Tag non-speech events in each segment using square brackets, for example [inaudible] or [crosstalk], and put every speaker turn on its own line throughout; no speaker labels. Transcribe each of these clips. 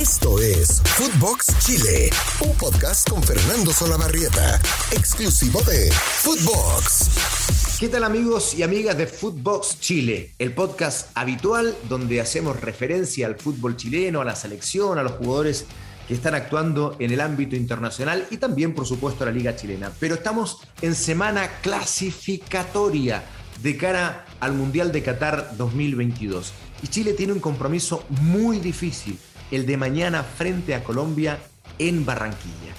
Esto es Footbox Chile, un podcast con Fernando Solabarrieta, exclusivo de Footbox.
¿Qué tal amigos y amigas de Footbox Chile? El podcast habitual donde hacemos referencia al fútbol chileno, a la selección, a los jugadores que están actuando en el ámbito internacional y también, por supuesto, a la Liga Chilena. Pero estamos en semana clasificatoria de cara al Mundial de Qatar 2022. Y Chile tiene un compromiso muy difícil, el de mañana frente a Colombia en Barranquilla.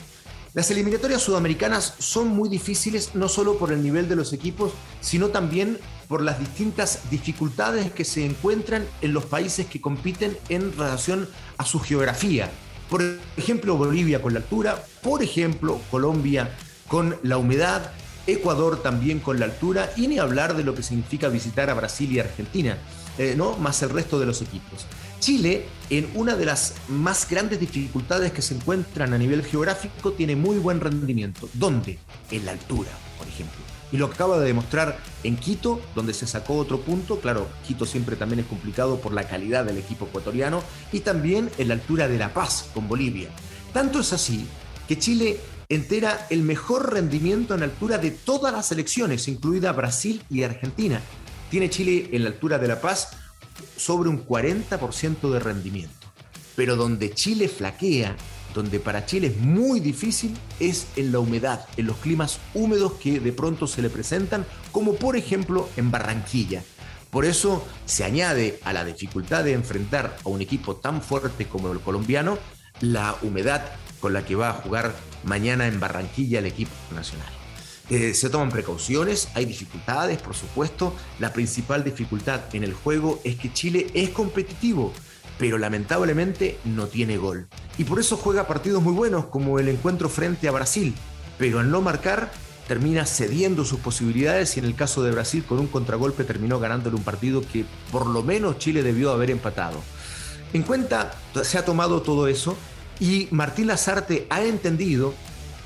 Las eliminatorias sudamericanas son muy difíciles no solo por el nivel de los equipos, sino también por las distintas dificultades que se encuentran en los países que compiten en relación a su geografía. Por ejemplo, Bolivia con la altura, por ejemplo, Colombia con la humedad, Ecuador también con la altura y ni hablar de lo que significa visitar a Brasil y Argentina, eh, ¿no? más el resto de los equipos. Chile, en una de las más grandes dificultades que se encuentran a nivel geográfico, tiene muy buen rendimiento. ¿Dónde? En la altura, por ejemplo. Y lo acaba de demostrar en Quito, donde se sacó otro punto. Claro, Quito siempre también es complicado por la calidad del equipo ecuatoriano. Y también en la altura de La Paz, con Bolivia. Tanto es así que Chile entera el mejor rendimiento en altura de todas las selecciones, incluida Brasil y Argentina. Tiene Chile en la altura de La Paz sobre un 40% de rendimiento. Pero donde Chile flaquea, donde para Chile es muy difícil, es en la humedad, en los climas húmedos que de pronto se le presentan, como por ejemplo en Barranquilla. Por eso se añade a la dificultad de enfrentar a un equipo tan fuerte como el colombiano la humedad con la que va a jugar mañana en Barranquilla el equipo nacional. Eh, se toman precauciones, hay dificultades, por supuesto. La principal dificultad en el juego es que Chile es competitivo, pero lamentablemente no tiene gol. Y por eso juega partidos muy buenos, como el encuentro frente a Brasil, pero al no marcar termina cediendo sus posibilidades y en el caso de Brasil con un contragolpe terminó ganándole un partido que por lo menos Chile debió haber empatado. En cuenta se ha tomado todo eso y Martín Lazarte ha entendido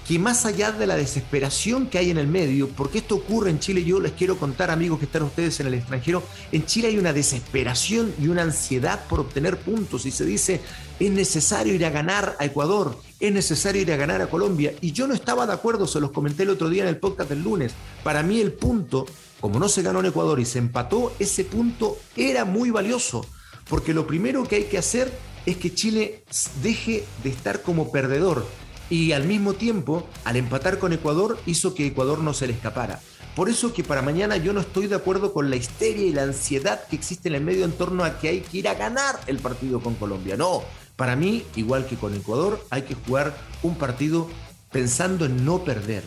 que más allá de la desesperación que hay en el medio, porque esto ocurre en Chile, yo les quiero contar, amigos que están ustedes en el extranjero, en Chile hay una desesperación y una ansiedad por obtener puntos y se dice, es necesario ir a ganar a Ecuador, es necesario ir a ganar a Colombia. Y yo no estaba de acuerdo, se los comenté el otro día en el podcast del lunes. Para mí el punto, como no se ganó en Ecuador y se empató, ese punto era muy valioso, porque lo primero que hay que hacer es que Chile deje de estar como perdedor y al mismo tiempo, al empatar con Ecuador, hizo que Ecuador no se le escapara. Por eso que para mañana yo no estoy de acuerdo con la histeria y la ansiedad que existe en el medio en torno a que hay que ir a ganar el partido con Colombia. No, para mí, igual que con Ecuador, hay que jugar un partido pensando en no perder.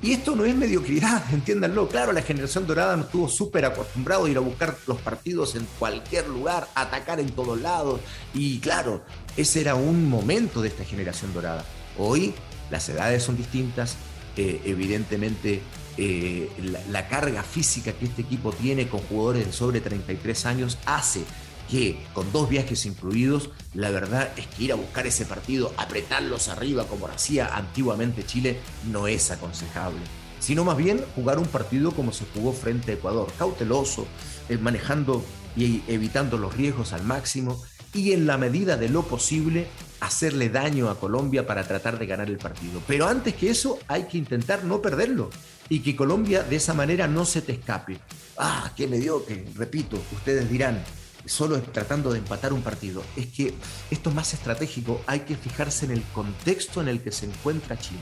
Y esto no es mediocridad, [laughs] entiéndanlo. Claro, la generación dorada no estuvo súper acostumbrado a ir a buscar los partidos en cualquier lugar, atacar en todos lados. Y claro, ese era un momento de esta generación dorada. Hoy las edades son distintas, eh, evidentemente eh, la, carga física que este equipo tiene con jugadores de sobre 33 años hace que con dos viajes incluidos, la verdad es que ir a buscar ese partido, apretarlos arriba como hacía antiguamente Chile, no es aconsejable. Sino más bien jugar un partido como se jugó frente a Ecuador, cauteloso, eh, manejando y evitando los riesgos al máximo y en la medida de lo posible hacerle daño a Colombia para tratar de ganar el partido. Pero antes que eso hay que intentar no perderlo y que Colombia de esa manera no se te escape. Ah, qué mediocre, repito, ustedes dirán, solo tratando de empatar un partido. Es que esto es más estratégico, hay que fijarse en el contexto en el que se encuentra Chile.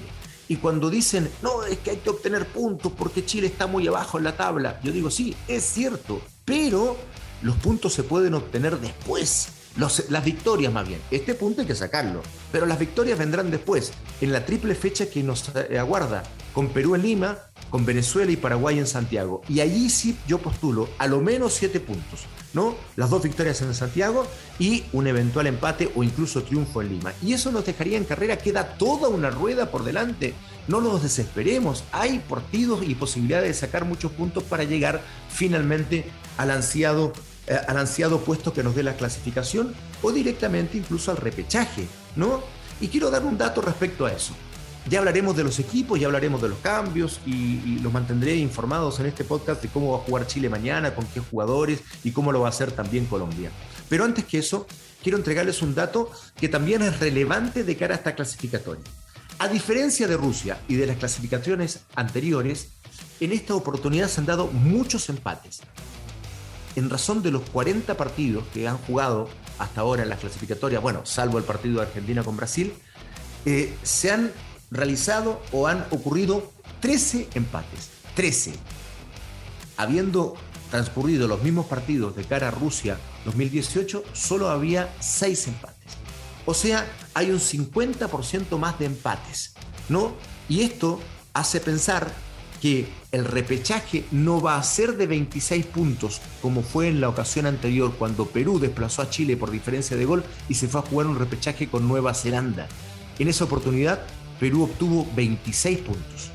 Y cuando dicen, no, es que hay que obtener puntos porque Chile está muy abajo en la tabla, yo digo, sí, es cierto, pero los puntos se pueden obtener después las victorias más bien. Este punto hay que sacarlo. Pero las victorias vendrán después, en la triple fecha que nos eh, aguarda, con Perú en Lima, con Venezuela y Paraguay en Santiago. Y allí sí yo postulo a lo menos siete puntos, ¿no? Las dos victorias en Santiago y un eventual empate o incluso triunfo en Lima. Y eso nos dejaría en carrera, queda toda una rueda por delante. No nos desesperemos, hay partidos y posibilidades de sacar muchos puntos para llegar finalmente al ansiado eh, al ansiado puesto que nos dé la clasificación o directamente incluso al repechaje, ¿no? Y quiero dar un dato respecto a eso. Ya hablaremos de los equipos, ya hablaremos de los cambios y, los mantendré informados en este podcast de cómo va a jugar Chile mañana, con qué jugadores y cómo lo va a hacer también Colombia. Pero antes que eso, quiero entregarles un dato que también es relevante de cara a esta clasificatoria. A diferencia de Rusia y de las clasificaciones anteriores, en esta oportunidad se han dado muchos empates. En razón de los 40 partidos que han jugado hasta ahora en las clasificatorias, bueno, salvo el partido de Argentina con Brasil, eh, se han realizado o han ocurrido 13 empates. 13. Habiendo transcurrido los mismos partidos de cara a Rusia 2018, solo había 6 empates. O sea, hay un 50% más de empates, ¿no? Y esto hace pensar que el repechaje no va a ser de 26 puntos como fue en la ocasión anterior cuando Perú desplazó a Chile por diferencia de gol y se fue a jugar un repechaje con Nueva Zelanda. En esa oportunidad Perú obtuvo 26 puntos.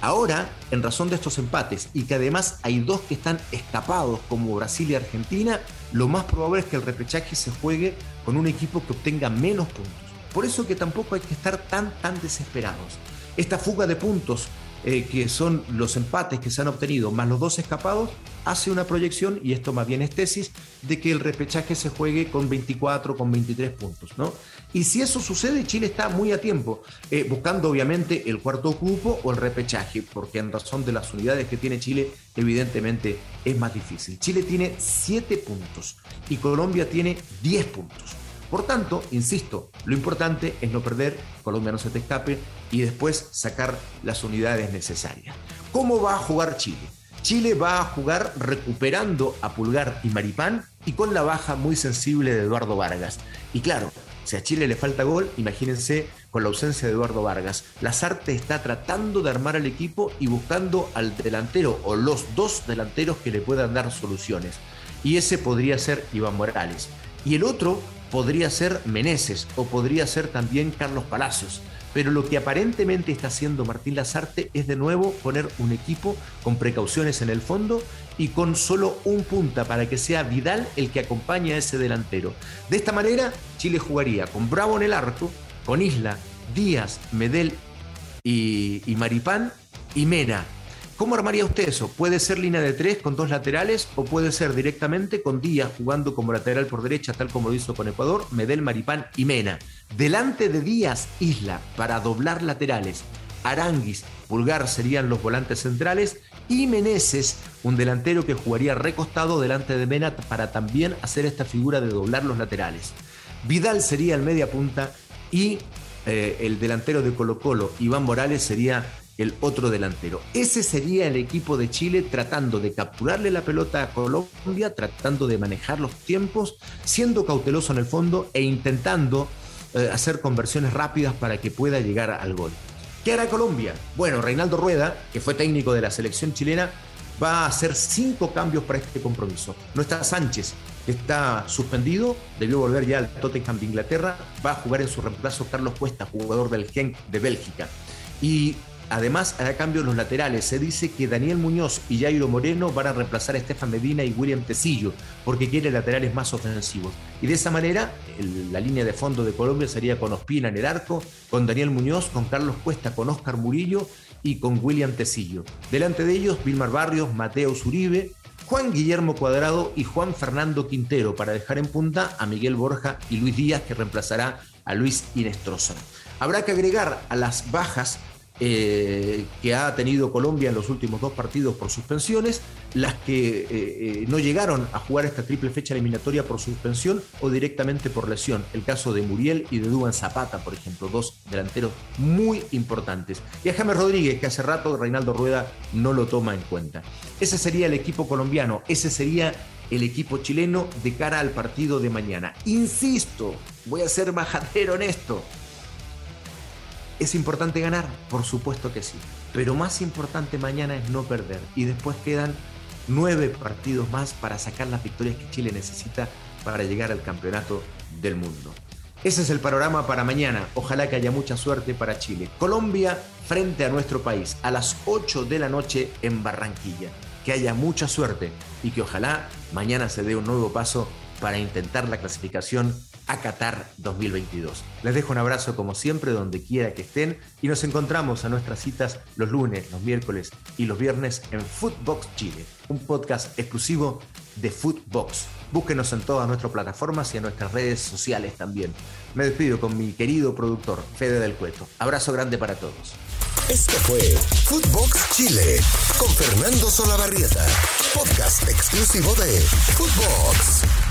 Ahora, en razón de estos empates y que además hay dos que están escapados como Brasil y Argentina, lo más probable es que el repechaje se juegue con un equipo que obtenga menos puntos. Por eso que tampoco hay que estar tan tan desesperados. Esta fuga de puntos eh, que son los empates que se han obtenido más los dos escapados, hace una proyección, y esto más bien es tesis, de que el repechaje se juegue con 24, con 23 puntos. ¿no? Y si eso sucede, Chile está muy a tiempo, eh, buscando obviamente el cuarto cupo o el repechaje, porque en razón de las unidades que tiene Chile, evidentemente es más difícil. Chile tiene 7 puntos y Colombia tiene 10 puntos. Por tanto, insisto, lo importante es no perder, Colombia no se te escape y después sacar las unidades necesarias. ¿Cómo va a jugar Chile? Chile va a jugar recuperando a Pulgar y Maripán y con la baja muy sensible de Eduardo Vargas. Y claro, si a Chile le falta gol, imagínense con la ausencia de Eduardo Vargas. Lazarte está tratando de armar al equipo y buscando al delantero o los dos delanteros que le puedan dar soluciones. Y ese podría ser Iván Morales. Y el otro podría ser Meneses o podría ser también Carlos Palacios. Pero lo que aparentemente está haciendo Martín Lazarte es de nuevo poner un equipo con precauciones en el fondo y con solo un punta para que sea Vidal el que acompañe a ese delantero. De esta manera, Chile jugaría con Bravo en el arco, con Isla, Díaz, Medel y, y Maripán y Mena ¿Cómo armaría usted eso? Puede ser línea de tres con dos laterales o puede ser directamente con Díaz jugando como lateral por derecha, tal como lo hizo con Ecuador, Medel, Maripán y Mena. Delante de Díaz, Isla, para doblar laterales. Aranguis, Pulgar serían los volantes centrales y Meneses, un delantero que jugaría recostado delante de Mena para también hacer esta figura de doblar los laterales. Vidal sería el media punta y eh, el delantero de Colo Colo, Iván Morales, sería el otro delantero. Ese sería el equipo de Chile tratando de capturarle la pelota a Colombia, tratando de manejar los tiempos, siendo cauteloso en el fondo e intentando eh, hacer conversiones rápidas para que pueda llegar al gol. ¿Qué hará Colombia? Bueno, Reinaldo Rueda, que fue técnico de la selección chilena, va a hacer cinco cambios para este compromiso. No está Sánchez, que está suspendido, debió volver ya al Tottenham de Inglaterra, va a jugar en su reemplazo Carlos Cuesta, jugador del Genk de Bélgica. Y Además, a cambio los laterales, se dice que Daniel Muñoz y Jairo Moreno van a reemplazar a Estefan Medina y William Tecillo, porque quiere laterales más ofensivos. Y de esa manera, la línea de fondo de Colombia sería con Ospina en el arco, con Daniel Muñoz, con Carlos Cuesta, con Oscar Murillo y con William Tecillo. Delante de ellos, Vilmar Barrios, Mateo Zuribe, Juan Guillermo Cuadrado y Juan Fernando Quintero, para dejar en punta a Miguel Borja y Luis Díaz, que reemplazará a Luis Inestrosa. Habrá que agregar a las bajas eh, que ha tenido Colombia en los últimos dos partidos por suspensiones, las que eh, eh, no llegaron a jugar esta triple fecha eliminatoria por suspensión o directamente por lesión. El caso de Muriel y de Duban Zapata, por ejemplo, dos delanteros muy importantes. Y a James Rodríguez, que hace rato Reinaldo Rueda no lo toma en cuenta. Ese sería el equipo colombiano, ese sería el equipo chileno de cara al partido de mañana. Insisto, voy a ser majadero en esto ¿Es importante ganar? Por supuesto que sí. Pero más importante mañana es no perder. Y después quedan nueve partidos más para sacar las victorias que Chile necesita para llegar al campeonato del mundo. Ese es el panorama para mañana. Ojalá que haya mucha suerte para Chile. Colombia frente a nuestro país a las 8 de la noche en Barranquilla. Que haya mucha suerte y que ojalá mañana se dé un nuevo paso para intentar la clasificación a Qatar 2022. Les dejo un abrazo como siempre donde quiera que estén y nos encontramos a nuestras citas los lunes, los miércoles y los viernes en Footbox Chile, un podcast exclusivo de Footbox. Búsquenos en todas nuestras plataformas y en nuestras redes sociales también. Me despido con mi querido productor Fede del Cueto. Abrazo grande para todos.
Esto fue Footbox Chile con Fernando Solabarrieta, podcast exclusivo de Footbox.